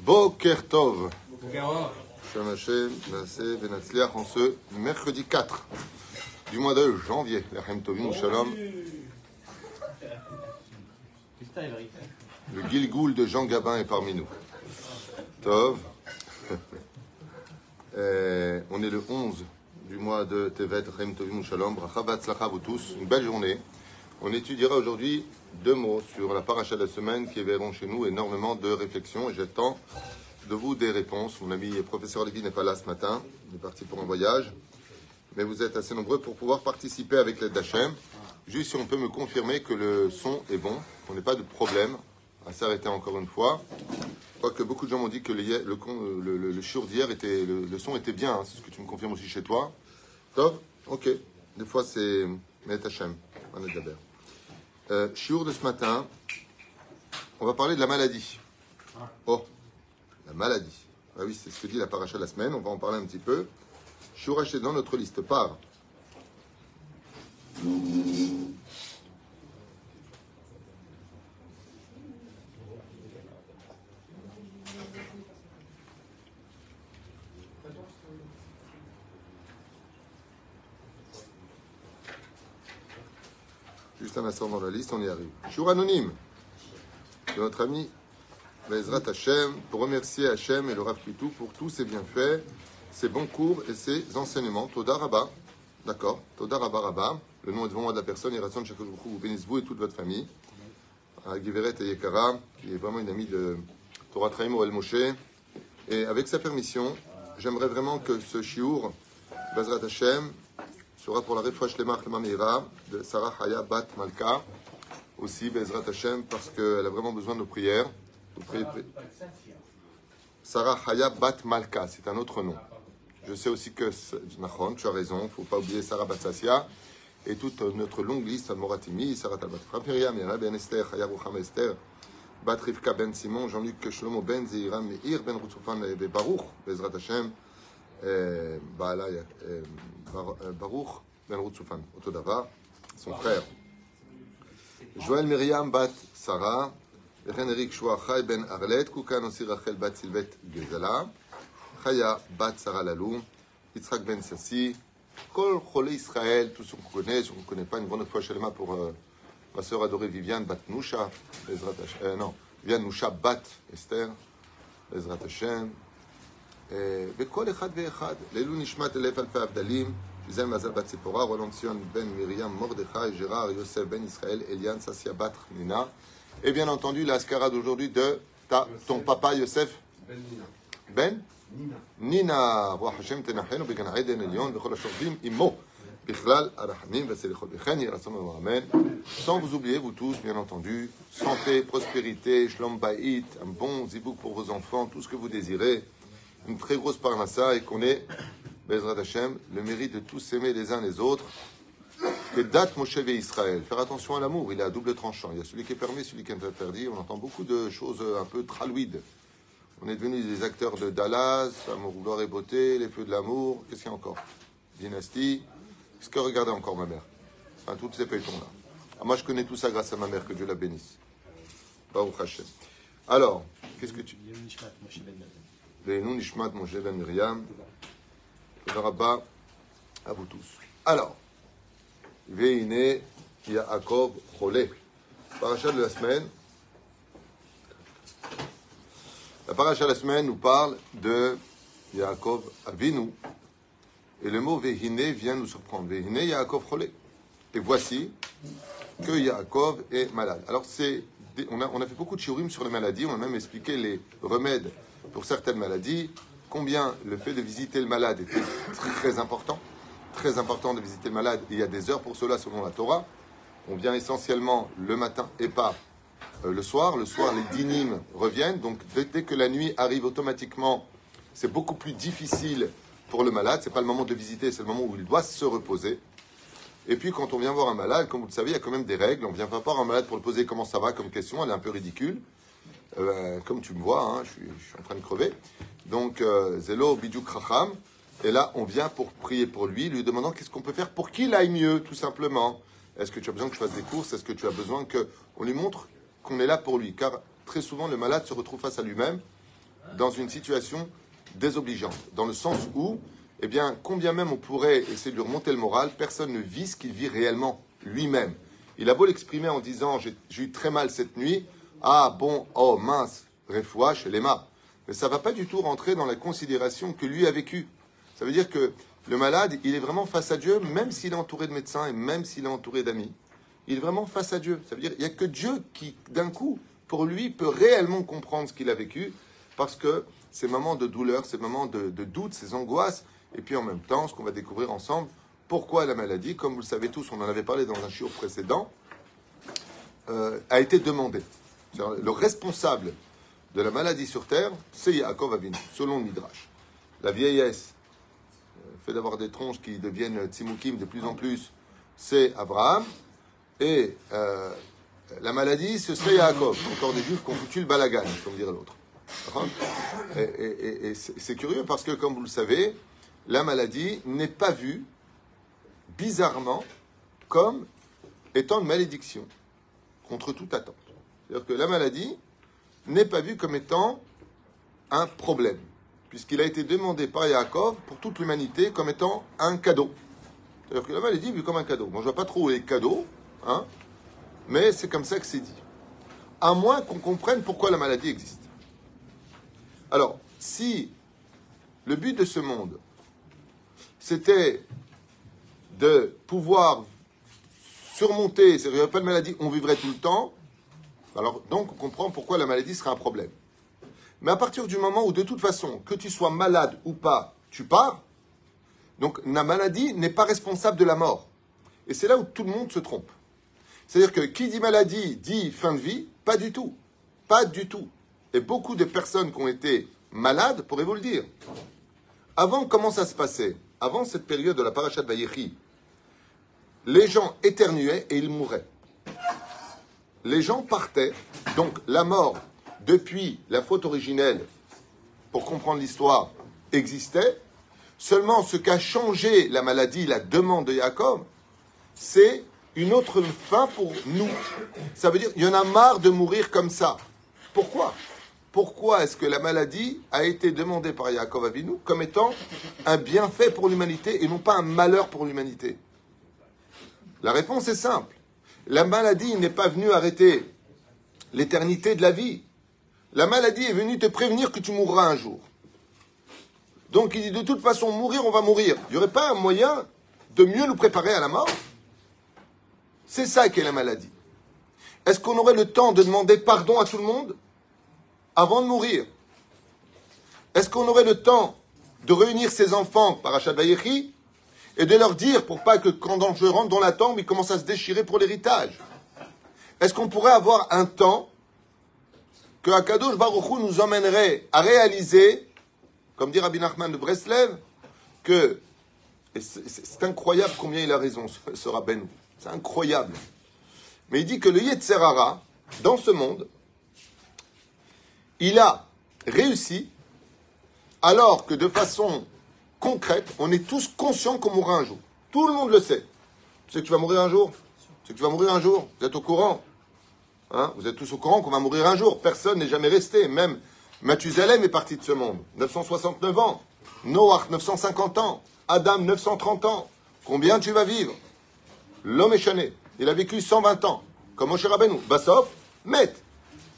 Boker Tov. En ce mercredi 4 du mois de janvier. Shalom. Le Gilgoul de Jean Gabin est parmi nous. Tov. Euh, on est le 11 du mois de Tevet, Lachem Tovim, Shalom. Bracha tous. Une belle journée. On étudiera aujourd'hui deux mots sur la paracha de la semaine qui éveilleront chez nous énormément de réflexions et j'attends de vous des réponses. Mon ami professeur Lévy n'est pas là ce matin, il est parti pour un voyage, mais vous êtes assez nombreux pour pouvoir participer avec l'aide. Juste si on peut me confirmer que le son est bon, qu'on n'ait pas de problème à s'arrêter encore une fois. Je crois que beaucoup de gens m'ont dit que le, le, d'hier était, le, son était bien, hein. c'est ce que tu me confirmes aussi chez toi. Top, ok. Des fois c'est Met Hachem, on est d'abord. Euh, de ce matin, on va parler de la maladie. Oh, la maladie. Ah oui, c'est ce que dit la paracha de la semaine, on va en parler un petit peu. Shiur acheté dans notre liste par Juste un instant dans la liste, on y arrive. Jour anonyme de notre ami Bezrat Hachem pour remercier Hachem et le Rav pour tous ses bienfaits, ses bons cours et ses enseignements. Toda Rabba, d'accord Toda Rabba Rabba, le nom est devant moi de la personne, et Ratson vous bénisse vous et toute votre famille. Giveret et Yekara, qui est vraiment une amie de Torah Traimo El Moshe. Et avec sa permission, j'aimerais vraiment que ce chiour, Bezrat Hachem, sera pour la refresh Lemach Meira de Sarah Haya Bat Malka, aussi Bezrat Hashem, parce qu'elle a vraiment besoin de nos prières. Priez, priez. Sarah Haya Bat Malka, c'est un autre nom. Je sais aussi que, Nachon, tu as raison, il ne faut pas oublier Sarah Bat Sassia et toute notre longue liste, Moratimi, Sarah Tabat Frapiria, Mira Ben Esther, Haya Rucham Esther, Bat Rivka Ben Simon, Jean-Luc Shlomo Ben Zeira, Meir Ben Rutzufan Baruch, Bezrat Hashem, Baala Baruch Ben Rutzufan, Otodava, son frère. Joël Myriam Bat Sarah, Eric Shua Chai Ben Arlet, Koukan aussi Rachel Bat Silvet Gezala, Chaya Bat Sarah Lalou, Yitzhak Ben Sassi, Kol Chole Israël, tous ceux qu'on connaît, ceux qu'on ne connaît pas, une grande fois Shalema pour euh, ma sœur adorée Viviane Bat euh, non, Viviane Nusha Bat Esther, Hashem, וכל אחד ואחד, לעילוי נשמת אלף אלפי הבדלים, שזה מזל בת ציפורה, רולון ציון בן מרים, מרדכי, ג'רר, יוסף בן ישראל, אליאן, ססיה בת חנינה, et bien entendu la scarade d'aujourd'hui de ta, ton papa Yosef Ben Nina, רוח השם תנחנו בגן עדן עליון וכל השוכבים עמו, בכלל הרחמים והסליחות וכן יהי רצון אמן. Sans vous oublier, vous tous, bien entendu, santé, prospérité, shlom baït, un bon zibouk pour vos enfants, tout ce que vous désirez, une très grosse parnassa et qu'on ait, Bezrat Hashem, le mérite de tous s'aimer les uns les autres. Que date Moshe Israël? Faire attention à l'amour, il est à double tranchant. Il y a celui qui est permis, celui qui est interdit. On entend beaucoup de choses un peu tralouides. On est devenus des acteurs de Dallas, Amour, gloire et beauté, les feux de l'amour. Qu'est-ce qu'il y a encore? Dynastie. Qu'est-ce que regardez encore ma mère? Enfin, toutes ces feuilletons-là. Ah, moi, je connais tout ça grâce à ma mère, que Dieu la bénisse. Baruch Hashem. Alors, qu'est-ce que tu... Veinu Nishmat Moshe Ben Miriam. Rabba à vous tous. Alors, Veine Yaakov Chole. Paracha de la semaine. La paracha de la semaine nous parle de Yaakov Avinu. Et le mot Vehine vient nous surprendre. Vehine Yaakov Chole. Et voici que Yaakov est malade. Alors, c'est, on, a, fait beaucoup de chiurim sur les maladies. On a même expliqué les remèdes pour certaines maladies, combien le fait de visiter le malade était très, important? Très important de visiter le malade. Il y a des heures pour cela selon la Torah. On vient essentiellement le matin et pas euh, le soir. Le soir, les dynimes reviennent. Donc dès, dès, que la nuit arrive automatiquement, c'est beaucoup plus difficile pour le malade. C'est pas le moment de visiter, c'est le moment où il doit se reposer. Et puis quand on vient voir un malade, comme vous le savez, il y a quand même des règles. On vient pas voir un malade pour le poser comment ça va comme question. Elle est un peu ridicule. Euh, comme tu me vois, hein, je, suis, en train de crever. Donc, Zelo Bidjuk Racham. Et là, on vient pour prier pour lui, lui demandant qu'est-ce qu'on peut faire pour qu'il aille mieux, tout simplement. Est-ce que tu as besoin que je fasse des courses? Est-ce que tu as besoin qu'on lui montre qu'on est là pour lui, car très souvent le malade se retrouve face à lui-même dans une situation désobligeante, dans le sens où, eh bien, combien même on pourrait essayer de lui remonter le moral, personne ne vit ce qu'il vit réellement lui-même. Il a beau l'exprimer en disant j'ai eu très mal cette nuit, ah bon, oh mince, refoua chez les Mais ça ne va pas du tout rentrer dans la considération que lui a vécu. Ça veut dire que le malade, il est vraiment face à Dieu, même s'il est entouré de médecins et même s'il est entouré d'amis. Il est vraiment face à Dieu. Ça veut dire qu'il n'y a que Dieu qui, d'un coup, pour lui, peut réellement comprendre ce qu'il a vécu, parce que ces moments de douleur, ces moments de, doute, ces angoisses, et puis en même temps, ce qu'on va découvrir ensemble, pourquoi la maladie, comme vous le savez tous, on en avait parlé dans un chiot précédent, euh, a été demandé. Le responsable de la maladie sur terre, c'est Yaakov Avinu, selon Midrash. La vieillesse, euh, fait d'avoir des tronches qui deviennent tzimoukim de plus en plus, c'est Abraham. Et euh, la maladie, ce serait Yaakov. Encore des juifs qui ont foutu le balagan, comme dirait l'autre. Et, et c'est curieux parce que, comme vous le savez, la maladie n'est pas vue, bizarrement, comme étant une malédiction, contre toute attente. C'est-à-dire que la maladie n'est pas vue comme étant un problème, puisqu'il a été demandé par Yaakov pour toute l'humanité comme étant un cadeau. C'est-à-dire que la maladie est vue comme un cadeau. Bon, je ne vois pas trop les cadeaux, hein, mais c'est comme ça que c'est dit. À moins qu'on comprenne pourquoi la maladie existe. Alors, si le but de ce monde, c'était de pouvoir surmonter, avait pas de maladie, on vivrait tout le temps, alors, donc, on comprend pourquoi la maladie sera un problème. Mais à partir du moment où, de toute façon, que tu sois malade ou pas, tu pars, donc la maladie n'est pas responsable de la mort. Et c'est là où tout le monde se trompe. C'est-à-dire que qui dit maladie dit fin de vie Pas du tout. Pas du tout. Et beaucoup de personnes qui ont été malades pourraient vous le dire. Avant, comment ça se passait? Avant cette période de la parachat Vayechi, les gens éternuaient et ils mouraient les gens partaient. Donc la mort, depuis la faute originelle, pour comprendre l'histoire, existait. Seulement ce qu'a changé la maladie, la demande de Jacob, c'est une autre fin pour nous. Ça veut dire, il y en a marre de mourir comme ça. Pourquoi? Pourquoi est-ce que la maladie a été demandée par Jacob Avinu comme étant un bienfait pour l'humanité et non pas un malheur pour l'humanité? La réponse est simple. La maladie n'est pas venue arrêter l'éternité de la vie. La maladie est venue te prévenir que tu mourras un jour. Donc il dit de toute façon, mourir, on va mourir. Il n'y aurait pas un moyen de mieux nous préparer à la mort C'est ça qu'est la maladie. Est-ce qu'on aurait le temps de demander pardon à tout le monde avant de mourir? Est-ce qu'on aurait le temps de réunir ses enfants par Achat et de leur dire pour pas que quand je rentre dans la tombe, ils commencent à se déchirer pour l'héritage. Est-ce qu'on pourrait avoir un temps que Akadosh Baruch nous emmènerait à réaliser, comme dit Rabbi Nachman de Breslev, que c'est incroyable combien il a raison, ce, rabbin. C'est incroyable. Mais il dit que le Yetzerara, dans ce monde, il a réussi, alors que de façon concrète, on est tous conscients qu'on mourra un jour. Tout le monde le sait. Tu sais que tu vas mourir un jour? Tu sais que tu vas mourir un jour? Vous êtes au courant hein? Vous êtes tous au courant qu'on va mourir un jour. Personne n'est jamais resté. Même Mathusalem est parti de ce monde. 969 ans. Noach, 950 ans. Adam, 930 ans. Combien tu vas vivre? L'homme est chané. Il a vécu 120 ans. Comme Moshe Rabbeinu. Bassof, met.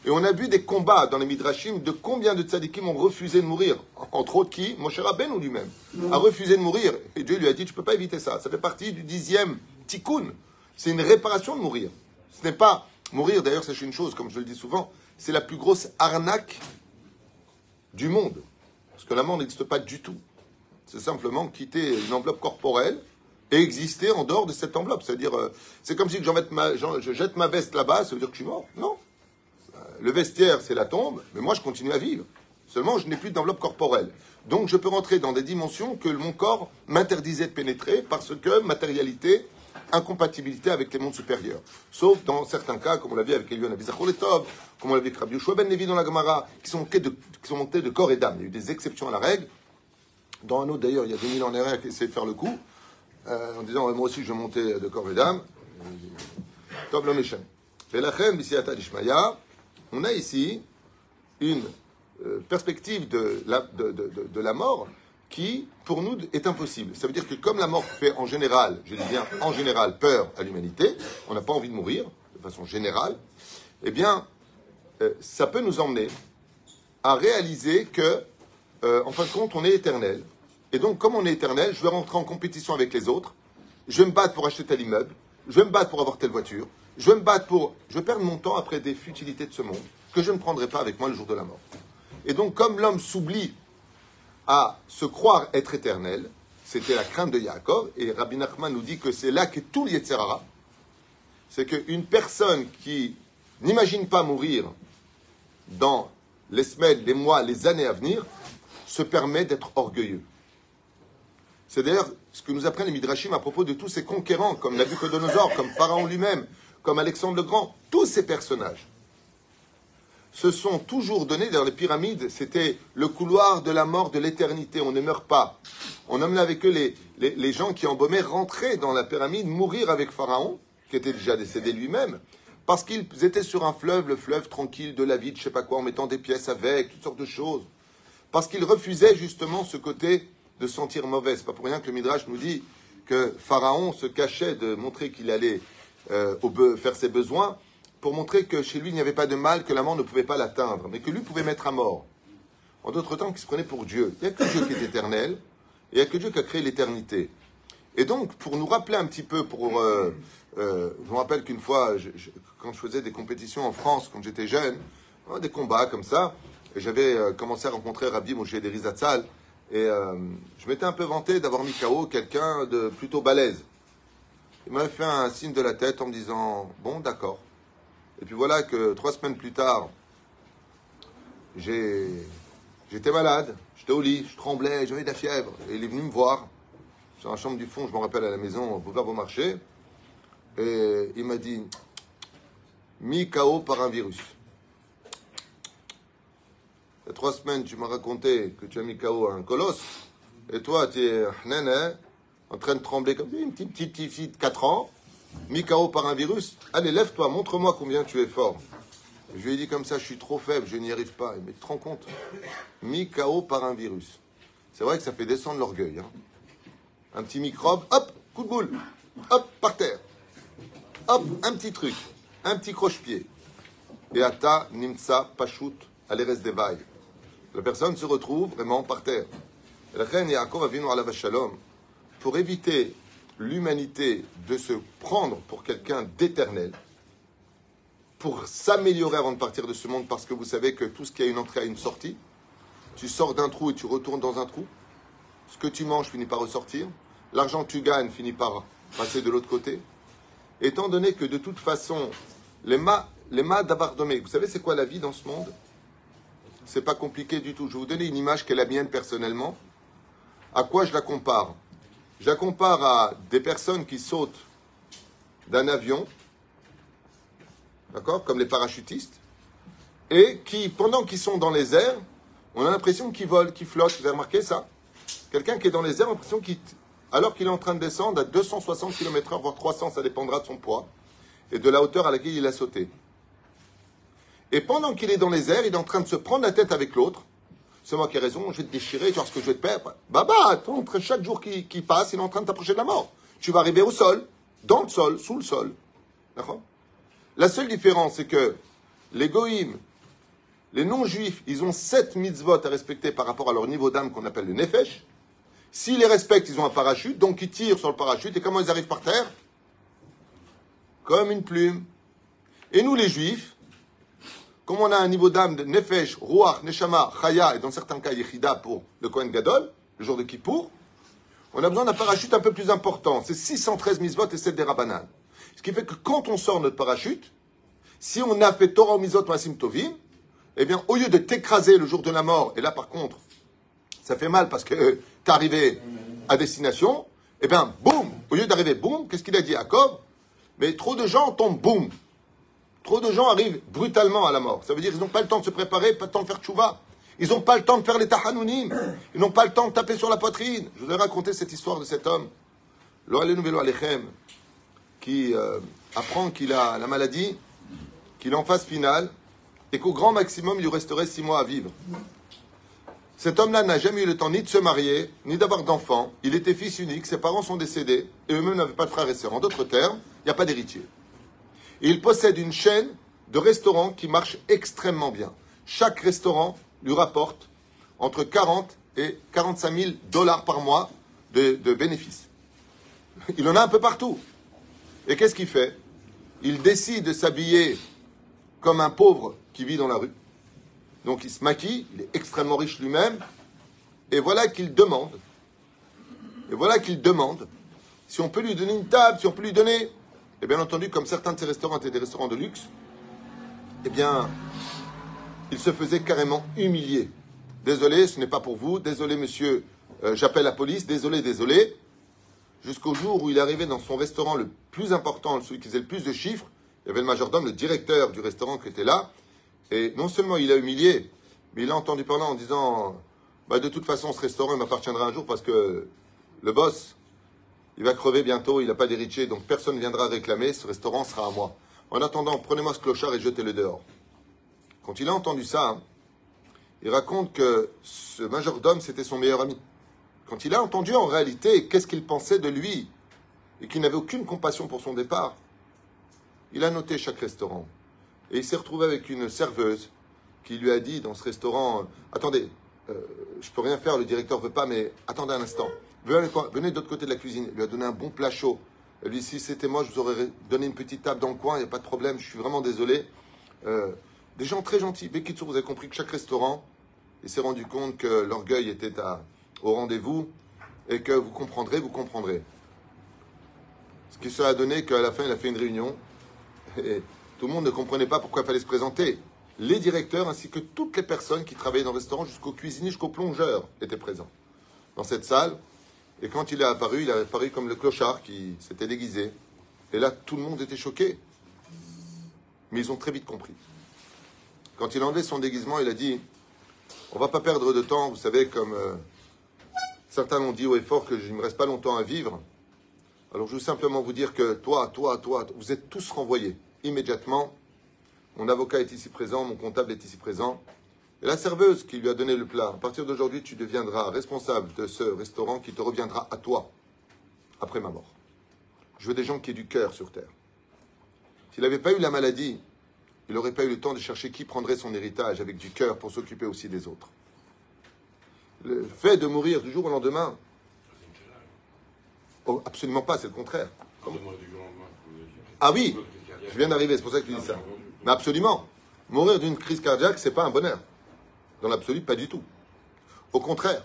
Et on a vu des combats dans les Midrashim de combien de tzadikim ont refusé de mourir. Entre autres qui? Moshe Rabbeinu lui-même a refusé de mourir. Et Dieu lui a dit, tu ne peux pas éviter ça. Ça fait partie du dixième tikkun. C'est une réparation de mourir. Ce n'est pas mourir, d'ailleurs, c'est une chose, comme je le dis souvent, c'est la plus grosse arnaque du monde. Parce que la mort n'existe pas du tout. C'est simplement quitter une enveloppe corporelle et exister en dehors de cette enveloppe. C'est-à-dire, euh, c'est comme si je jette ma veste là-bas, ça veut dire que je suis mort. Non le vestiaire, c'est la tombe, mais moi, je continue à vivre. Seulement, je n'ai plus d'enveloppe corporelle. Donc, je peux rentrer dans des dimensions que mon corps m'interdisait de pénétrer parce que matérialité, incompatibilité avec les mondes supérieurs. Sauf dans certains cas, comme on l'a vu avec Elion Abizacholetov, comme on l'a vu avec Rabbi Yoshua Ben dans la Gemara, qui sont, montés de, corps et d'âme. Il y a eu des exceptions à la règle. Dans un autre, d'ailleurs, il y a 2000 ans derrière qui essaient de faire le coup, euh, en disant Moi aussi, je montais de corps et d'âme. Top l'homme on a ici une euh, perspective de la, mort qui, pour nous, est impossible. Ça veut dire que comme la mort fait en général, je dis bien en général, peur à l'humanité, on n'a pas envie de mourir, de façon générale, eh bien, euh, ça peut nous emmener à réaliser que, euh, en fin de compte, on est éternel. Et donc, comme on est éternel, je vais rentrer en compétition avec les autres, je vais me battre pour acheter tel immeuble, je vais me battre pour avoir telle voiture, je vais me battre pour... Je vais perdre mon temps après des futilités de ce monde que je ne prendrai pas avec moi le jour de la mort. Et donc, comme l'homme s'oublie à se croire être éternel, c'était la crainte de Yaakov, et Rabbi Nachman nous dit que c'est là que tout l'Yetzerara, c'est qu'une personne qui n'imagine pas mourir dans les semaines, les mois, les années à venir, se permet d'être orgueilleux. C'est d'ailleurs ce que nous apprennent les Midrashim à propos de tous ces conquérants, comme Nabucodonosor, comme Pharaon lui-même, comme Alexandre le Grand, tous ces personnages se sont toujours donnés, dans les pyramides, c'était le couloir de la mort de l'éternité, on ne meurt pas. On amenait avec eux les, gens qui embaumaient rentrer dans la pyramide, mourir avec Pharaon, qui était déjà décédé lui-même, parce qu'ils étaient sur un fleuve, le fleuve tranquille de la vie, je sais pas quoi, en mettant des pièces avec, toutes sortes de choses. Parce qu'ils refusaient justement ce côté de sentir mauvais. C'est pas pour rien que le Midrash nous dit que Pharaon se cachait de montrer qu'il allait euh, faire ses besoins pour montrer que chez lui il n'y avait pas de mal, que la mort ne pouvait pas l'atteindre, mais que lui pouvait mettre à mort. En d'autres temps, qu'il se prenait pour Dieu. Il n'y a que Dieu qui est éternel, et il n'y a que Dieu qui a créé l'éternité. Et donc, pour nous rappeler un petit peu, pour, euh, euh, je me rappelle qu'une fois, quand je faisais des compétitions en France, quand j'étais jeune, hein, des combats comme ça, j'avais euh, commencé à rencontrer Rabbi Moshe Derizatzal, et je m'étais un peu vanté d'avoir mis KO quelqu'un de plutôt balèze. Il m'avait fait un signe de la tête en me disant, bon, d'accord. Et puis voilà que trois semaines plus tard, j'étais malade, j'étais au lit, je tremblais, j'avais de la fièvre. Et il est venu me voir, dans la chambre du fond, je me rappelle à la maison, au boulevard Beaumarchais. Et il m'a dit, mis KO par un virus. Il y a trois semaines, tu m'as raconté que tu as mis KO un colosse. Et toi, tu es en train de trembler comme une petite, petite fille de 4 ans mis KO par un virus, allez, lève-toi, montre-moi combien tu es fort. Je lui ai dit comme ça, je suis trop faible, je n'y arrive pas. Mais tu te rends compte Mis KO par un virus. C'est vrai que ça fait descendre l'orgueil. Hein. Un petit microbe, hop, coup de boule, hop, par terre. Hop, un petit truc, un petit croche-pied. Et ata, nimsa, pashut, aleres devaï. La personne se retrouve vraiment par terre. La reine Yaakov à la Shalom, pour éviter l'humanité de se prendre pour quelqu'un d'éternel, pour s'améliorer avant de partir de ce monde, parce que vous savez que tout ce qui a une entrée a une sortie. Tu sors d'un trou et tu retournes dans un trou. Ce que tu manges finit par ressortir. L'argent que tu gagnes finit par passer de l'autre côté. Étant donné que de toute façon, les mâts les vous savez c'est quoi la vie dans ce monde? C'est pas compliqué du tout. Je vais vous donner une image qui est la mienne personnellement. À quoi je la compare? Je la compare à des personnes qui sautent d'un avion, d'accord, comme les parachutistes, et qui, pendant qu'ils sont dans les airs, on a l'impression qu'ils volent, qu'ils flottent. Vous avez remarqué ça? Quelqu'un qui est dans les airs, on a l'impression qu'il, alors qu'il est en train de descendre à 260 km/h, voire 300, ça dépendra de son poids, et de la hauteur à laquelle il a sauté. Et pendant qu'il est dans les airs, il est en train de se prendre la tête avec l'autre, c'est moi qui ai raison, je vais te déchirer, tu vois ce que je vais te perdre. Bah, attends, chaque jour qui, passe, il est en train de t'approcher de la mort. Tu vas arriver au sol, dans le sol, sous le sol. D'accord? La seule différence, c'est que les goïms, les non-juifs, ils ont sept mitzvot à respecter par rapport à leur niveau d'âme qu'on appelle le nefesh. S'ils les respectent, ils ont un parachute, donc ils tirent sur le parachute. Et comment ils arrivent par terre? Comme une plume. Et nous, les juifs, comme on a un niveau d'âme de Nefesh, Ruach, Neshama, Chaya, et dans certains cas Yechida pour le Kohen Gadol, le jour de Kippour, on a besoin d'un parachute un peu plus important. C'est 613 misvot et 7 des Rabbanan. Ce qui fait que quand on sort notre parachute, si on a fait Torah Mizot Masim Tovim, eh bien, au lieu de t'écraser le jour de la mort, et là par contre, ça fait mal parce que tu es arrivé à destination, eh bien, boum, au lieu d'arriver boum, qu'est-ce qu'il a dit à Jacob? Mais trop de gens tombent boum. Trop de gens arrivent brutalement à la mort. Ça veut dire qu'ils n'ont pas le temps de se préparer, pas le temps de faire tchouva. Ils n'ont pas le temps de faire les tahanounim. Ils n'ont pas le temps de taper sur la poitrine. Je vous ai raconté cette histoire de cet homme, Alechem, qui euh, apprend qu'il a la maladie qu'il en fasse finale et qu'au grand maximum, il lui resterait six mois à vivre. Cet homme-là n'a jamais eu le temps ni de se marier, ni d'avoir d'enfants. Il était fils unique, ses parents sont décédés, et eux-mêmes n'avaient pas de frères et sœurs. En d'autres termes, il n'y a pas d'héritier. Il possède une chaîne de restaurants qui marche extrêmement bien. Chaque restaurant lui rapporte entre 40 et 45 000 dollars par mois de, de bénéfices. Il en a un peu partout. Et qu'est-ce qu'il fait? Il décide de s'habiller comme un pauvre qui vit dans la rue. Donc il se maquille, il est extrêmement riche lui-même, et voilà qu'il demande, et voilà qu'il demande si on peut lui donner une table, si on peut lui donner, et bien entendu, comme certains de ces restaurants étaient des restaurants de luxe, eh bien, il se faisait carrément humilier. Désolé, ce n'est pas pour vous, désolé monsieur, euh, j'appelle la police, désolé, désolé. Jusqu'au jour où il arrivé dans son restaurant le plus important, celui qui faisait le plus de chiffres, il y avait le majordome, le directeur du restaurant qui était là, et non seulement il a humilié, mais il a entendu parler en disant bah, De toute façon, ce restaurant m'appartiendra un jour parce que le boss, il va crever bientôt, il n'a pas d'héritier, donc personne ne viendra réclamer, ce restaurant sera à moi. En attendant, prenez-moi ce clochard et jetez-le dehors. Quand il a entendu ça, il raconte que ce majordome, c'était son meilleur ami. Quand il a entendu en réalité qu'est-ce qu'il pensait de lui et qu'il n'avait aucune compassion pour son départ, il a noté chaque restaurant. Et il s'est retrouvé avec une serveuse qui lui a dit dans ce restaurant Attendez, je euh, je peux rien faire, le directeur veut pas, mais attendez un instant. Venez, de l'autre côté de la cuisine. Il lui a donné un bon plat chaud. Lui Si c'était moi, je vous aurais donné une petite table dans le coin, il n'y a pas de problème, je suis vraiment désolé. Euh, des gens très gentils. Bekitsu, vous avez compris que chaque restaurant, il s'est rendu compte que l'orgueil était au rendez-vous et que vous comprendrez, vous comprendrez. Ce qui sera donné qu'à la fin, il a fait une réunion. Et tout le monde ne comprenait pas pourquoi il fallait se présenter. Les directeurs ainsi que toutes les personnes qui travaillaient dans le restaurant, jusqu'au cuisinier, jusqu'au plongeur, étaient présents dans cette salle. Et quand il est apparu, il est apparu comme le clochard qui s'était déguisé. Et là, tout le monde était choqué. Mais ils ont très vite compris. Quand il a enlevé son déguisement, il a dit On va pas perdre de temps, vous savez, comme euh, certains l'ont dit haut et fort que je ne me reste pas longtemps à vivre. Alors je veux simplement vous dire que toi, toi, toi, vous êtes tous renvoyés immédiatement. Mon avocat est ici présent, mon comptable est ici présent. Et la serveuse qui lui a donné le plat, à partir d'aujourd'hui, tu deviendras responsable de ce restaurant qui te reviendra à toi après ma mort. Je veux des gens qui aient du cœur sur terre. S'il n'avait pas eu la maladie, il n'aurait pas eu le temps de chercher qui prendrait son héritage avec du cœur pour s'occuper aussi des autres. Le fait de mourir du jour au lendemain, oh, absolument pas, c'est le contraire. Ah oui, je viens d'arriver, c'est pour ça que tu dis ça. Mais absolument. Mourir d'une crise cardiaque, c'est pas un bonheur. Dans l'absolu, pas du tout. Au contraire,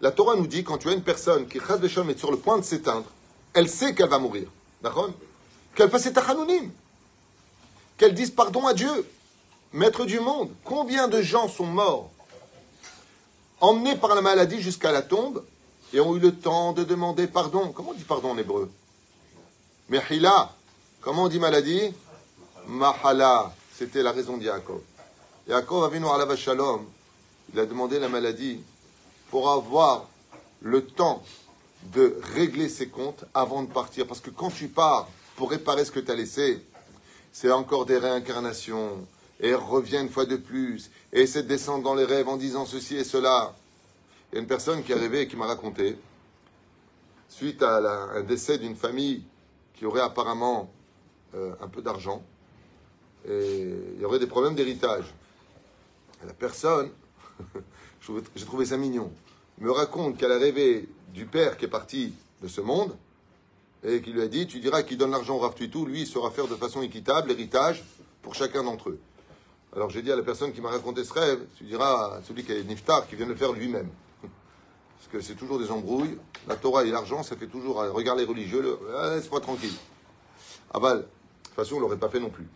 la Torah nous dit quand tu as une personne qui est sur le point de s'éteindre, elle sait qu'elle va mourir. D'accord? Qu'elle fasse ses hanounim. Qu'elle dise pardon à Dieu, maître du monde. Combien de gens sont morts, emmenés par la maladie jusqu'à la tombe, et ont eu le temps de demander pardon? Comment on dit pardon en hébreu? Mehila, Comment on dit maladie? Mahala. C'était la raison d'Yaakov. Yaakov a venu à la Shalom. Il a demandé la maladie pour avoir le temps de régler ses comptes avant de partir. Parce que quand tu pars pour réparer ce que tu as laissé, c'est encore des réincarnations. Et revient une fois de plus. Et essaie de descendre dans les rêves en disant ceci et cela. Il y a une personne qui est arrivée et qui m'a raconté, suite à un décès d'une famille qui aurait apparemment euh, un peu d'argent, et il y aurait des problèmes d'héritage. La personne, j'ai trouvé ça mignon, me raconte qu'elle a rêvé du père qui est parti de ce monde, et qui lui a dit, tu diras qu'il donne l'argent au Rav tout, lui il saura faire de façon équitable l'héritage pour chacun d'entre eux. Alors j'ai dit à la personne qui m'a raconté ce rêve, tu diras à celui qui est Niftar, qui vient de le faire lui-même. Parce que c'est toujours des embrouilles. La Torah et l'argent, ça fait toujours, regarder les religieux, ah, laisse-moi tranquille. Aval, toute façon, on ne l'aurait pas fait non plus.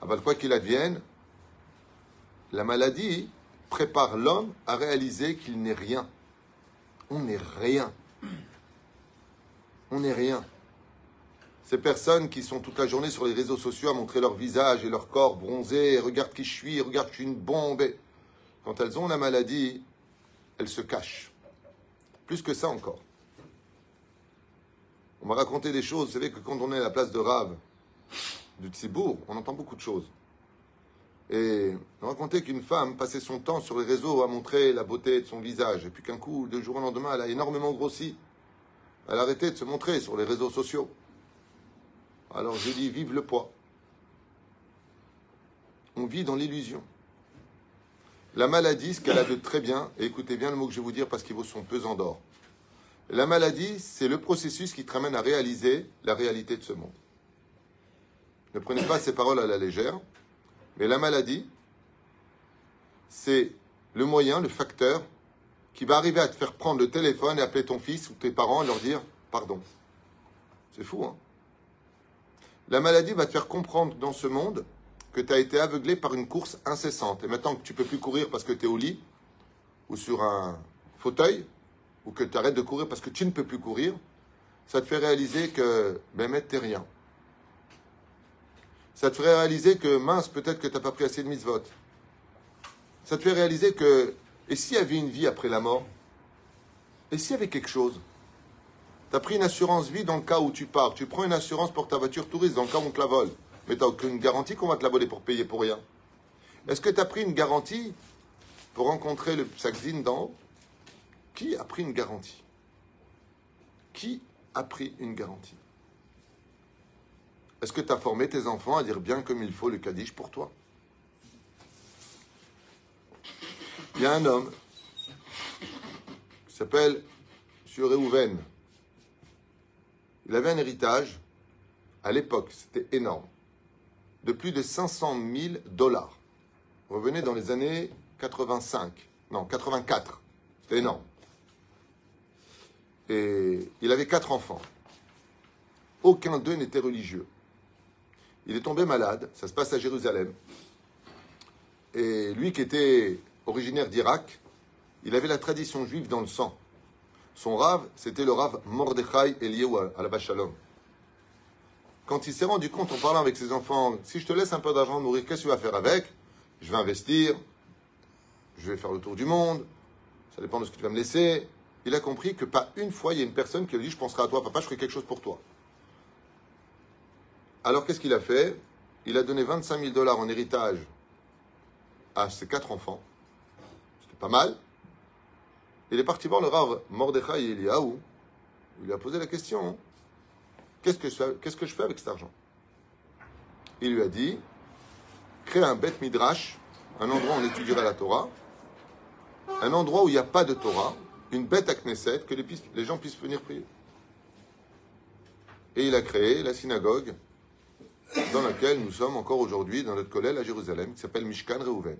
Ah quoi qu'il advienne, la maladie prépare l'homme à réaliser qu'il n'est rien. On n'est rien. On n'est rien. Ces personnes qui sont toute la journée sur les réseaux sociaux à montrer leur visage et leur corps bronzé, regarde qui je suis, regarde je suis une bombe. Quand elles ont la maladie, elles se cachent. Plus que ça encore. On m'a raconté des choses. Vous savez que quand on est à la place de Rave, du Tzibourg, on entend beaucoup de choses. Et on racontait qu'une femme passait son temps sur les réseaux à montrer la beauté de son visage. Et puis qu'un coup, de jour au lendemain, elle a énormément grossi. Elle a arrêté de se montrer sur les réseaux sociaux. Alors j'ai dit, vive le poids. On vit dans l'illusion. La maladie, ce qu'elle a de très bien, et écoutez bien le mot que je vais vous dire parce qu'il vaut son pesant d'or. La maladie, c'est le processus qui te ramène à réaliser la réalité de ce monde. Ne prenez pas ces paroles à la légère, mais la maladie, c'est le moyen, le facteur qui va arriver à te faire prendre le téléphone et appeler ton fils ou tes parents et leur dire pardon. C'est fou, hein La maladie va te faire comprendre dans ce monde que tu as été aveuglé par une course incessante. Et maintenant que tu peux plus courir parce que tu es au lit ou sur un fauteuil, ou que tu arrêtes de courir parce que tu ne peux plus courir, ça te fait réaliser que, ben, t'es rien. Ça te fait réaliser que, mince, peut-être que tu n'as pas pris assez de mitzvot. Ça te fait réaliser que, et s'il y avait une vie après la mort? Et s'il y avait quelque chose? Tu as pris une assurance vie dans le cas où tu pars. Tu prends une assurance pour ta voiture touriste dans le cas où on te la vole. Mais tu n'as aucune garantie qu'on va te la voler pour payer pour rien. Est-ce que tu as pris une garantie pour rencontrer le psaxine d'en haut? Qui a pris une garantie? Qui a pris une garantie? Est-ce que tu as formé tes enfants à dire bien comme il faut le Kaddish pour toi? Il y a un homme qui s'appelle M. Il avait un héritage, à l'époque, c'était énorme de plus de 500 000 dollars. Revenez dans les années 85, non, 84. C'était énorme. Et il avait quatre enfants. Aucun d'eux n'était religieux. Il est tombé malade, ça se passe à Jérusalem. Et lui qui était originaire d'Irak, il avait la tradition juive dans le sang. Son rave, c'était le rave Mordechai Eliyahu à la Bachalom quand il s'est rendu compte en parlant avec ses enfants, si je te laisse un peu d'argent nourrir, qu'est-ce que tu vas faire avec? Je vais investir, je vais faire le tour du monde, ça dépend de ce que tu vas me laisser. Il a compris que pas une fois, il y a une personne qui lui dit, je penserai à toi, papa, je ferai quelque chose pour toi. Alors qu'est-ce qu'il a fait? Il a donné 25 000 dollars en héritage à ses quatre enfants. C'était pas mal. Il est parti voir le Rav Mordechai Eliaou. Il lui a posé la question. Qu'est-ce que, je fais, qu'est-ce que je fais avec cet argent? Il lui a dit crée un bête midrash, un endroit où on étudiera la Torah, un endroit où il n'y a pas de Torah, une bête à Knesset, que les, gens puissent venir prier. Et il a créé la synagogue dans laquelle nous sommes encore aujourd'hui, dans notre collège à Jérusalem, qui s'appelle Mishkan Reuven,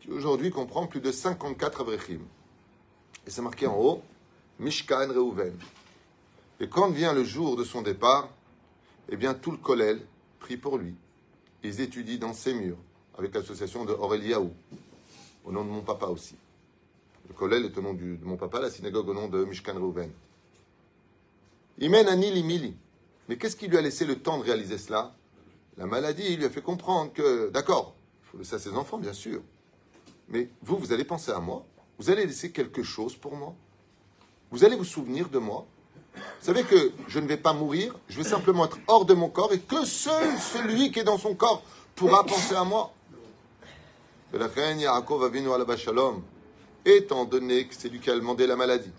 qui aujourd'hui comprend plus de 54 avrechim. Et c'est marqué en haut, Mishkan Reuven. Et quand vient le jour de son départ, eh bien tout le collège prie pour lui. Ils étudient dans ses murs, avec l'association de Aureliaou, au nom de mon papa aussi. Le collège est au nom de mon papa, la synagogue au nom de Mishkan Reuven. Il mène à Nili Mili. Mais qu'est-ce qui lui a laissé le temps de réaliser cela? La maladie lui a fait comprendre que, d'accord, il faut laisser à ses enfants, bien sûr. Mais vous, vous allez penser à moi? Vous allez laisser quelque chose pour moi? Vous allez vous souvenir de moi? Vous savez que je ne vais pas mourir, je vais simplement être hors de mon corps et que seul celui qui est dans son corps pourra penser à moi? Étant donné que c'est lui qui a demandé la maladie,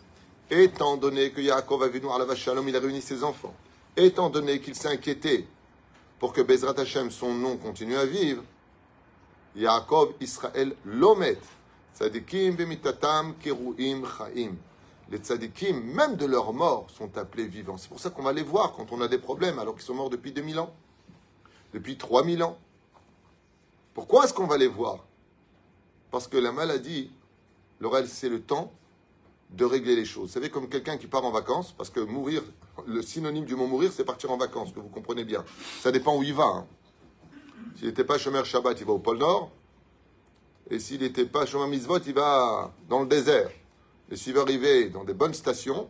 étant donné que Yaakov Avinu la Shalom, il a réuni ses enfants, étant donné qu'il s'est inquiété pour que Bezrat Hashem, son nom, continue à vivre, Yaakov Israël Lomet, Sadikim Bemitatam Keruim Chaim les tzadikim, même de leur mort, sont appelés vivants. C'est pour ça qu'on va les voir quand on a des problèmes, alors qu'ils sont morts depuis 2000 ans, depuis 3000 ans. Pourquoi est-ce qu'on va les voir? Parce que la maladie leur a laissé le temps de régler les choses. Vous savez, comme quelqu'un qui part en vacances, parce que mourir, le synonyme du mot mourir, c'est partir en vacances, que vous comprenez bien. Ça dépend où il va. Hein. S'il n'était pas chômeur Shabbat, il va au pôle Nord. Et s'il n'était pas chômeur Mitzvot, il va dans le désert. Et s'il veut arriver dans des bonnes stations,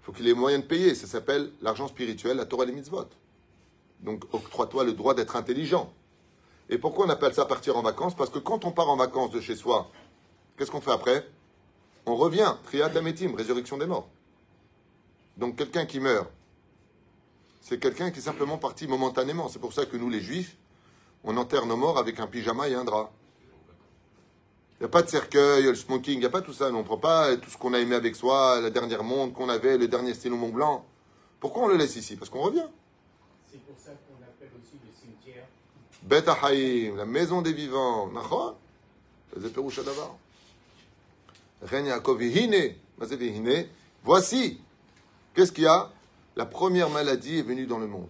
il faut qu'il ait moyen de payer. Ça s'appelle l'argent spirituel, la Torah les mitzvot. Donc octroie-toi le droit d'être intelligent. Et pourquoi on appelle ça partir en vacances? Parce que quand on part en vacances de chez soi, qu'est-ce qu'on fait après? On revient, triat ametim, résurrection des morts. Donc quelqu'un qui meurt, c'est quelqu'un qui est simplement parti momentanément. C'est pour ça que nous, les juifs, on enterre nos morts avec un pyjama et un drap. Il n'y a pas de cercueil, le smoking, il n'y a pas tout ça. on ne prend pas tout ce qu'on a aimé avec soi, la dernière montre qu'on avait, le dernier stylo Mont Blanc. Pourquoi on le laisse ici? Parce qu'on revient. C'est pour ça qu'on appelle aussi le cimetière. Bet la maison des vivants. Nachon? Voici. Qu'est-ce qu'il y a? La première maladie est venue dans le monde.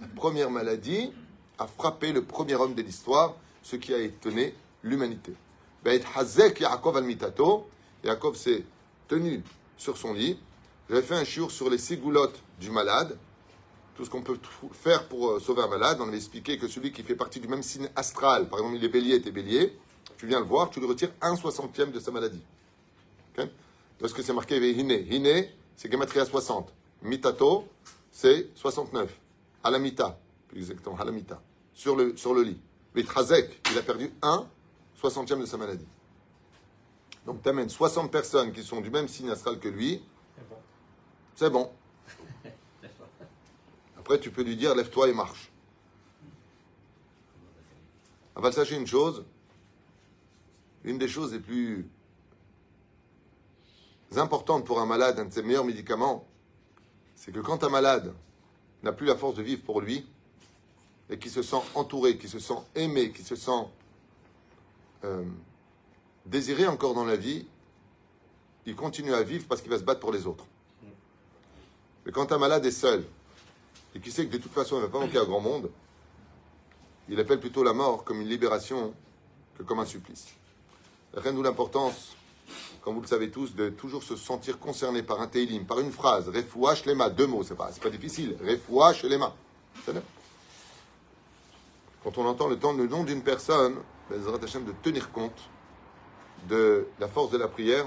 La première maladie a frappé le premier homme de l'histoire, ce qui a étonné l'humanité. Yaakov al Mitato. Yaakov s'est tenu sur son lit. J'avais fait un chiour sur les sigoulottes du malade. Tout ce qu'on peut faire pour euh, sauver un malade. On avait expliqué que celui qui fait partie du même signe astral, par exemple, il est bélier, t'es bélier, tu viens le voir, tu lui retires un soixantième de sa maladie. Parce que c'est marqué Hine. Hine, c'est Gematria 60. Mitato, c'est 69. Alamita, plus exactement, Alamita, sur le, sur le lit. Mais Hazek, il a perdu un soixantième de sa maladie. Donc tu amènes 60 personnes qui sont du même signe astral que lui. C'est bon. Après, tu peux lui dire lève-toi et marche. va sachez une chose une des choses les plus importantes pour un malade, un de ses meilleurs médicaments, c'est que quand un malade n'a plus la force de vivre pour lui, et qui se sent entouré, qui se sent aimé, qui se sent euh, désiré encore dans la vie, il continue à vivre parce qu'il va se battre pour les autres. Mais quand un malade est seul, et qui sait que de toute façon il ne va pas manquer à grand monde, il appelle plutôt la mort comme une libération que comme un supplice. Rien d'où l'importance, comme vous le savez tous, de toujours se sentir concerné par un teilim, par une phrase. Refoua shlema, deux mots, c'est pas, pas difficile. Refoua shlema. Quand on entend le, le nom d'une personne, Hashem de tenir compte de la force de la prière,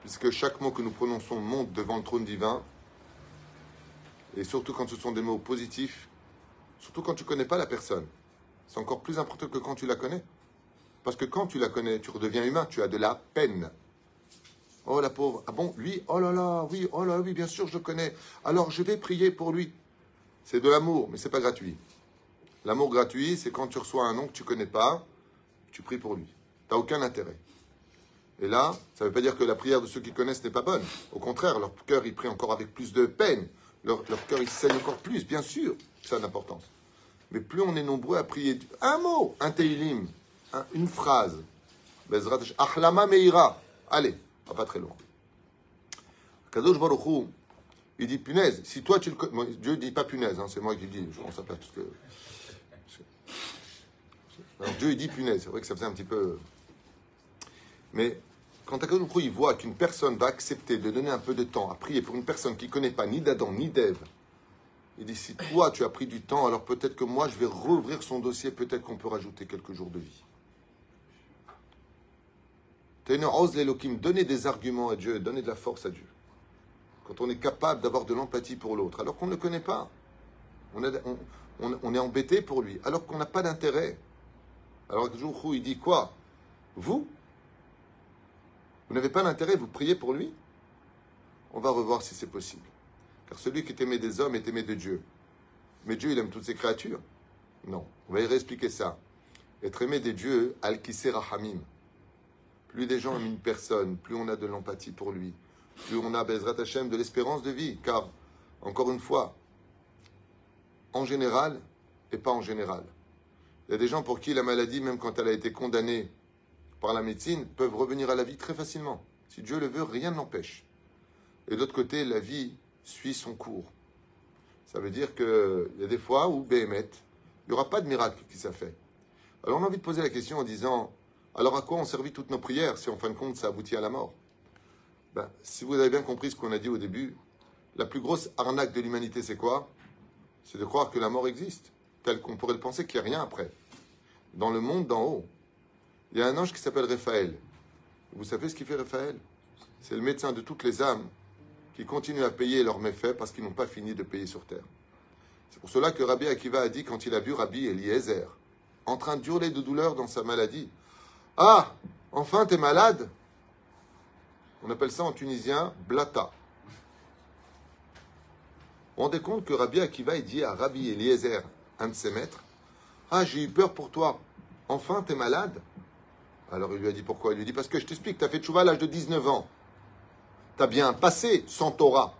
puisque chaque mot que nous prononçons monte devant le trône divin, et surtout quand ce sont des mots positifs, surtout quand tu connais pas la personne. C'est encore plus important que quand tu la connais. Parce que quand tu la connais, tu redeviens humain, tu as de la peine. Oh la pauvre, ah bon, lui, oh là là, oui, oh là oui, bien sûr, je connais. Alors je vais prier pour lui. C'est de l'amour, mais c'est pas gratuit. L'amour gratuit, c'est quand tu reçois un nom que tu connais pas, tu pries pour lui. Tu n'as aucun intérêt. Et là, ça ne veut pas dire que la prière de ceux qui connaissent n'est pas bonne. Au contraire, leur cœur, il prie encore avec plus de peine. Leur, cœur, il saigne encore plus, bien sûr. Ça a d'importance. Mais plus on est nombreux à prier un mot, un teilim, une phrase. Achlama Meira. Allez, pas très loin. Kadosh Baruchou, il dit punaise. Si toi tu le connais. Dieu dit pas punaise, hein, c'est moi qui le dis. Je pense à parce que. Alors Dieu il dit punaise. C'est vrai que ça faisait un petit peu. Mais quand Kadosh Baruchou il voit qu'une personne va accepter de donner un peu de temps à prier pour une personne qui ne connaît pas ni d'Adam ni d'Ève, il dit si toi tu as pris du temps, alors peut-être que moi je vais rouvrir son dossier, peut-être qu'on peut rajouter quelques jours de vie. Donner des arguments à Dieu, donner de la force à Dieu. Quand on est capable d'avoir de l'empathie pour l'autre, alors qu'on ne le connaît pas. On, est embêté pour lui, alors qu'on n'a pas d'intérêt. Alors que il dit quoi? Vous? Vous n'avez pas d'intérêt, vous priez pour lui? On va revoir si c'est possible. Car celui qui est aimé des hommes est aimé de Dieu. Mais Dieu, il aime toutes ses créatures? Non. On va y réexpliquer ça. Être aimé des dieux, al-kisser rahamim. Plus des gens aiment une personne, plus on a de l'empathie pour lui, plus on a, Bezrat Hashem, de l'espérance de vie. Car, encore une fois, en général et pas en général. Il y a des gens pour qui la maladie, même quand elle a été condamnée par la médecine, peuvent revenir à la vie très facilement. Si Dieu le veut, rien ne l'empêche. Et d'autre côté, la vie suit son cours. Ça veut dire qu'il y a des fois où, Béhémet, il n'y aura pas de miracle qui s'est. Alors on a envie de poser la question en disant, alors à quoi ont servi toutes nos prières si en fin de compte ça aboutit à la mort? Ben, Si vous avez bien compris ce qu'on a dit au début, la plus grosse arnaque de l'humanité c'est quoi? C'est de croire que la mort existe, tel qu'on pourrait le penser qu'il n'y a rien après. Dans le monde d'en haut, il y a un ange qui s'appelle Raphaël. Vous savez ce qu'il fait Raphaël? C'est le médecin de toutes les âmes qui continuent à payer leurs méfaits parce qu'ils n'ont pas fini de payer sur terre. C'est pour cela que Rabbi Akiva a dit quand il a vu Rabbi Eliezer en train de hurler de douleur dans sa maladie, ah, enfin, t'es malade On appelle ça en tunisien blata. Vous vous rendez compte que Rabbi Akiva dit à Rabbi Eliezer, un de ses maîtres, Ah, j'ai eu peur pour toi. Enfin, t'es malade? Alors il lui a dit pourquoi? Il lui dit parce que je t'explique, tu as fait tchouva à l'âge de 19 ans. Tu as bien passé sans Torah.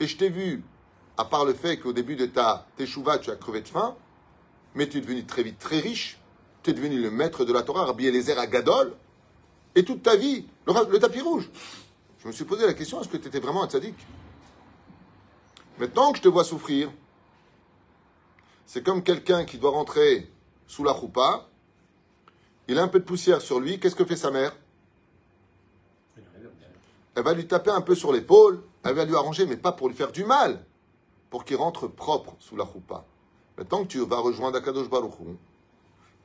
Et je t'ai vu, à part le fait qu'au début de ta teshuva, tu as crevé de faim, mais tu es devenu très vite très riche. Tu es devenu le maître de la Torah, Rabbi Eliezer à Gadol. Et toute ta vie, le, tapis rouge. Je me suis posé la question, est-ce que tu étais vraiment un tzaddik? Maintenant que je te vois souffrir, c'est comme quelqu'un qui doit rentrer sous la choupa, il a un peu de poussière sur lui, qu'est-ce que fait sa mère? Elle va lui taper un peu sur l'épaule, elle va lui arranger, mais pas pour lui faire du mal, pour qu'il rentre propre sous la choupa. Maintenant que tu vas rejoindre Akadosh Baruch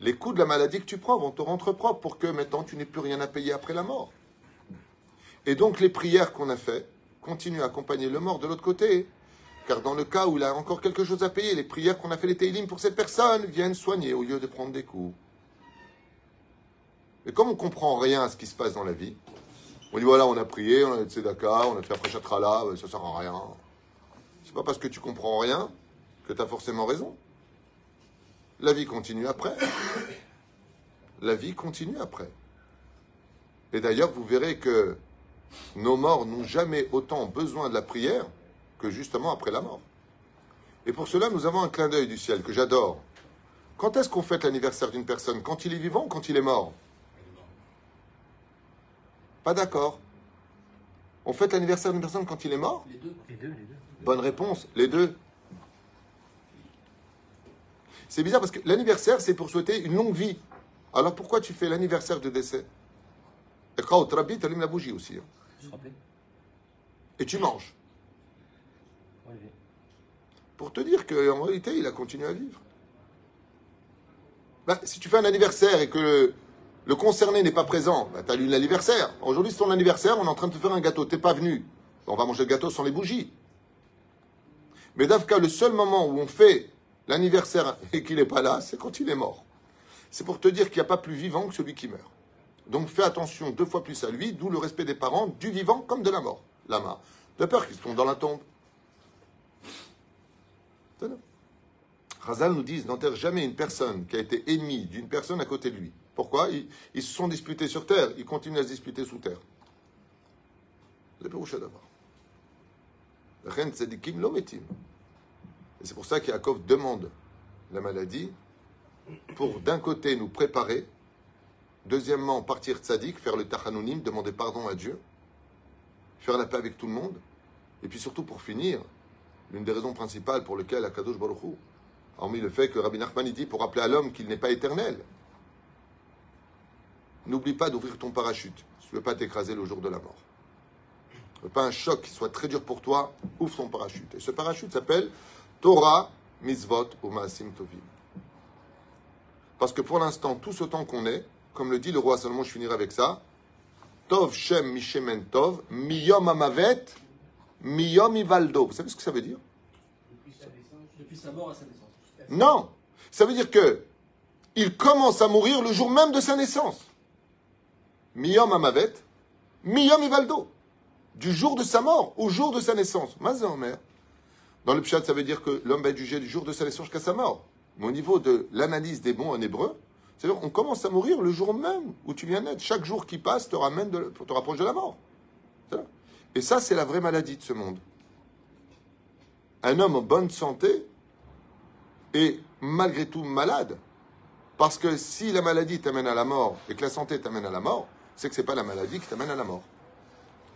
les coups de la maladie que tu prends vont te rendre propre pour que maintenant tu n'aies plus rien à payer après la mort. Et donc les prières qu'on a faites continuent à accompagner le mort de l'autre côté. Car dans le cas où il a encore quelque chose à payer, les prières qu'on a fait les Teilim pour cette personne viennent soigner au lieu de prendre des coups. Mais comme on comprend rien à ce qui se passe dans la vie, on dit voilà, on a prié, on a fait tzedaka, on a fait après chatrala, ça sert à rien. C'est pas parce que tu comprends rien que tu as forcément raison. La vie continue après. La vie continue après. Et d'ailleurs, vous verrez que nos morts n'ont jamais autant besoin de la prière que justement après la mort. Et pour cela, nous avons un clin d'œil du ciel que j'adore. Quand est-ce qu'on fête l'anniversaire d'une personne? Quand il est vivant ou quand il est mort? Pas d'accord. On fête l'anniversaire d'une personne quand il est mort? Les deux. Les deux, les deux. Bonne réponse, les deux. C'est bizarre parce que l'anniversaire, c'est pour souhaiter une longue vie. Alors pourquoi tu fais l'anniversaire de décès? Et quand tu tu allumes la bougie aussi. hein. Et tu manges. Pour te dire qu'en réalité, il a continué à vivre. Ben, si tu fais un anniversaire et que le, le concerné n'est pas présent, ben, tu allumes l'anniversaire. Aujourd'hui, c'est ton anniversaire, on est en train de te faire un gâteau. T'es pas venu. On va manger le gâteau sans les bougies. Mais Davka, le seul moment où on fait l'anniversaire et qu'il n'est pas là, c'est quand il est mort. C'est pour te dire qu'il n'y a pas plus vivant que celui qui meurt. Donc fais attention deux fois plus à lui, d'où le respect des parents, du vivant comme de la mort. Lama. De peur qu'ils tombent dans la tombe. Chazal nous dit n'enterre jamais une personne qui a été ennemie d'une personne à côté de lui. Pourquoi? Ils, se sont disputés sur terre, ils continuent à se disputer sous terre. Péroucha d'abord. Et c'est pour ça qu'Yaakov demande la maladie pour d'un côté nous préparer, deuxièmement partir tzadik, faire le tachanonim, demander pardon à Dieu, faire la paix avec tout le monde, et puis surtout pour finir, l'une des raisons principales pour lesquelles Akadosh Baruch Hu, hormis le fait que Rabbi Nachman dit pour rappeler à l'homme qu'il n'est pas éternel, n'oublie pas d'ouvrir ton parachute si tu ne veux pas t'écraser le jour de la mort. Tu veux pas un choc qui soit très dur pour toi, ouvre ton parachute. Et ce parachute s'appelle Torah, Mitzvot ou Maasim Tovim. Parce que pour l'instant, tout ce temps qu'on est, comme le dit le roi Salomon, je finirai avec ça, Tov Shem Mishemen Tov, Miyom Amavet, Miyom Ivaldo. Vous savez ce que ça veut dire? Depuis sa naissance, Depuis sa mort à sa naissance. Non Ça veut dire que il commence à mourir le jour même de sa naissance. Miyom Amavet, Miyom Ivaldo. Du jour de sa mort au jour de sa naissance. Mazé Omer. Dans le Pshat, ça veut dire que l'homme va être jugé du jour de sa naissance jusqu'à sa mort. Mais au niveau de l'analyse des bons en hébreu, c'est-à-dire on commence à mourir le jour même où tu viens naître. Chaque jour qui passe te ramène te rapproche de la mort. Et ça, c'est la vraie maladie de ce monde. Un homme en bonne santé est malgré tout malade. Parce que si la maladie t'amène à la mort et que la santé t'amène à la mort, c'est que ce n'est pas la maladie qui t'amène à la mort.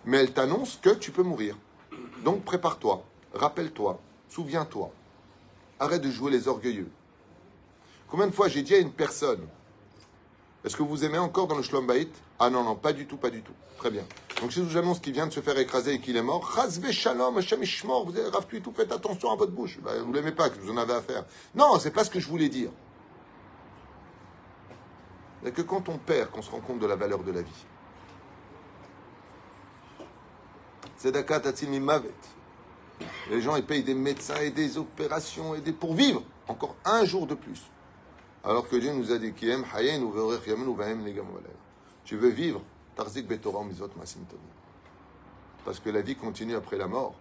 Mais elle t'annonce que tu peux mourir. Donc prépare-toi, rappelle-toi, souviens-toi. Arrête de jouer les orgueilleux. Combien de fois j'ai dit à une personne Est-ce que vous aimez encore dans le Shlom Bayit Ah non, non, pas du tout, pas du tout. Très bien. Donc si je vous annonce qu'il vient de se faire écraser et qu'il est mort, Chazve Shalom, Hashem Ishmor, vous avez tout, faites attention à votre bouche. Ben, vous l'aimez pas, vous en avez à faire. Non, c'est pas ce que je voulais dire. A que quand on perd qu'on se rend compte de la valeur de la vie. Tzedaka mimavet. Les gens, ils payent des médecins et des opérations et des pour vivre encore un jour de plus. Alors que Dieu nous a dit. Tu veux vivre. Parce que la vie continue après la mort.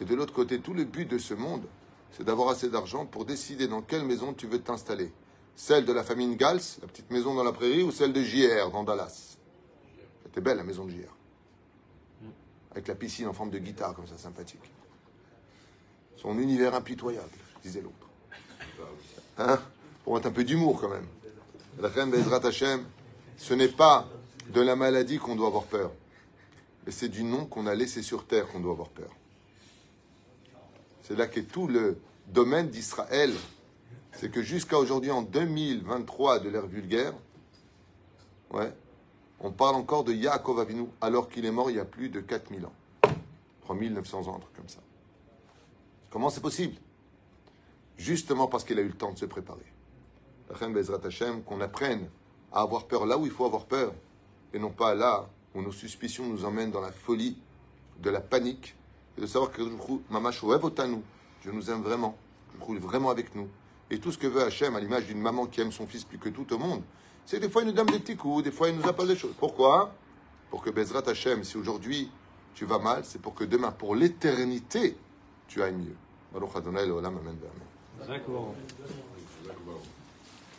Et de l'autre côté, tout le but de ce monde, c'est d'avoir assez d'argent pour décider dans quelle maison tu veux t'installer. Celle de la famille Gals, la petite maison dans la prairie, ou celle de JR dans Dallas. C'était belle la maison de JR. Avec la piscine en forme de guitare, comme ça, sympathique. Son univers impitoyable, disait l'autre. Hein? Pour mettre un peu d'humour quand même. La reine Hashem, ce n'est pas de la maladie qu'on doit avoir peur, mais c'est du nom qu'on a laissé sur terre qu'on doit avoir peur. C'est là qu'est tout le domaine d'Israël. C'est que jusqu'à aujourd'hui, en 2023 de l'ère vulgaire, on parle encore de Yaakov Avinu, alors qu'il est mort il y a plus de 4000 ans. 3900 ans, un truc comme ça. Comment c'est possible? Justement parce qu'il a eu le temps de se préparer. Qu'on apprenne à avoir peur là où il faut avoir peur, et non pas là où nos suspicions nous emmènent dans la folie, de la panique, et de savoir que Mamash nous, Dieu nous aime vraiment, je roule vraiment avec nous. Et tout ce que veut Hachem, à l'image d'une maman qui aime son fils plus que tout au monde, c'est des fois il nous donne des petits coups, des fois il nous appelle des choses. Pourquoi? Pour que Bezrat Hachem, si aujourd'hui tu vas mal, c'est pour que demain, pour l'éternité, tu ailles mieux. Baruch Adonai, Olam, Amen, Amen. D'accord.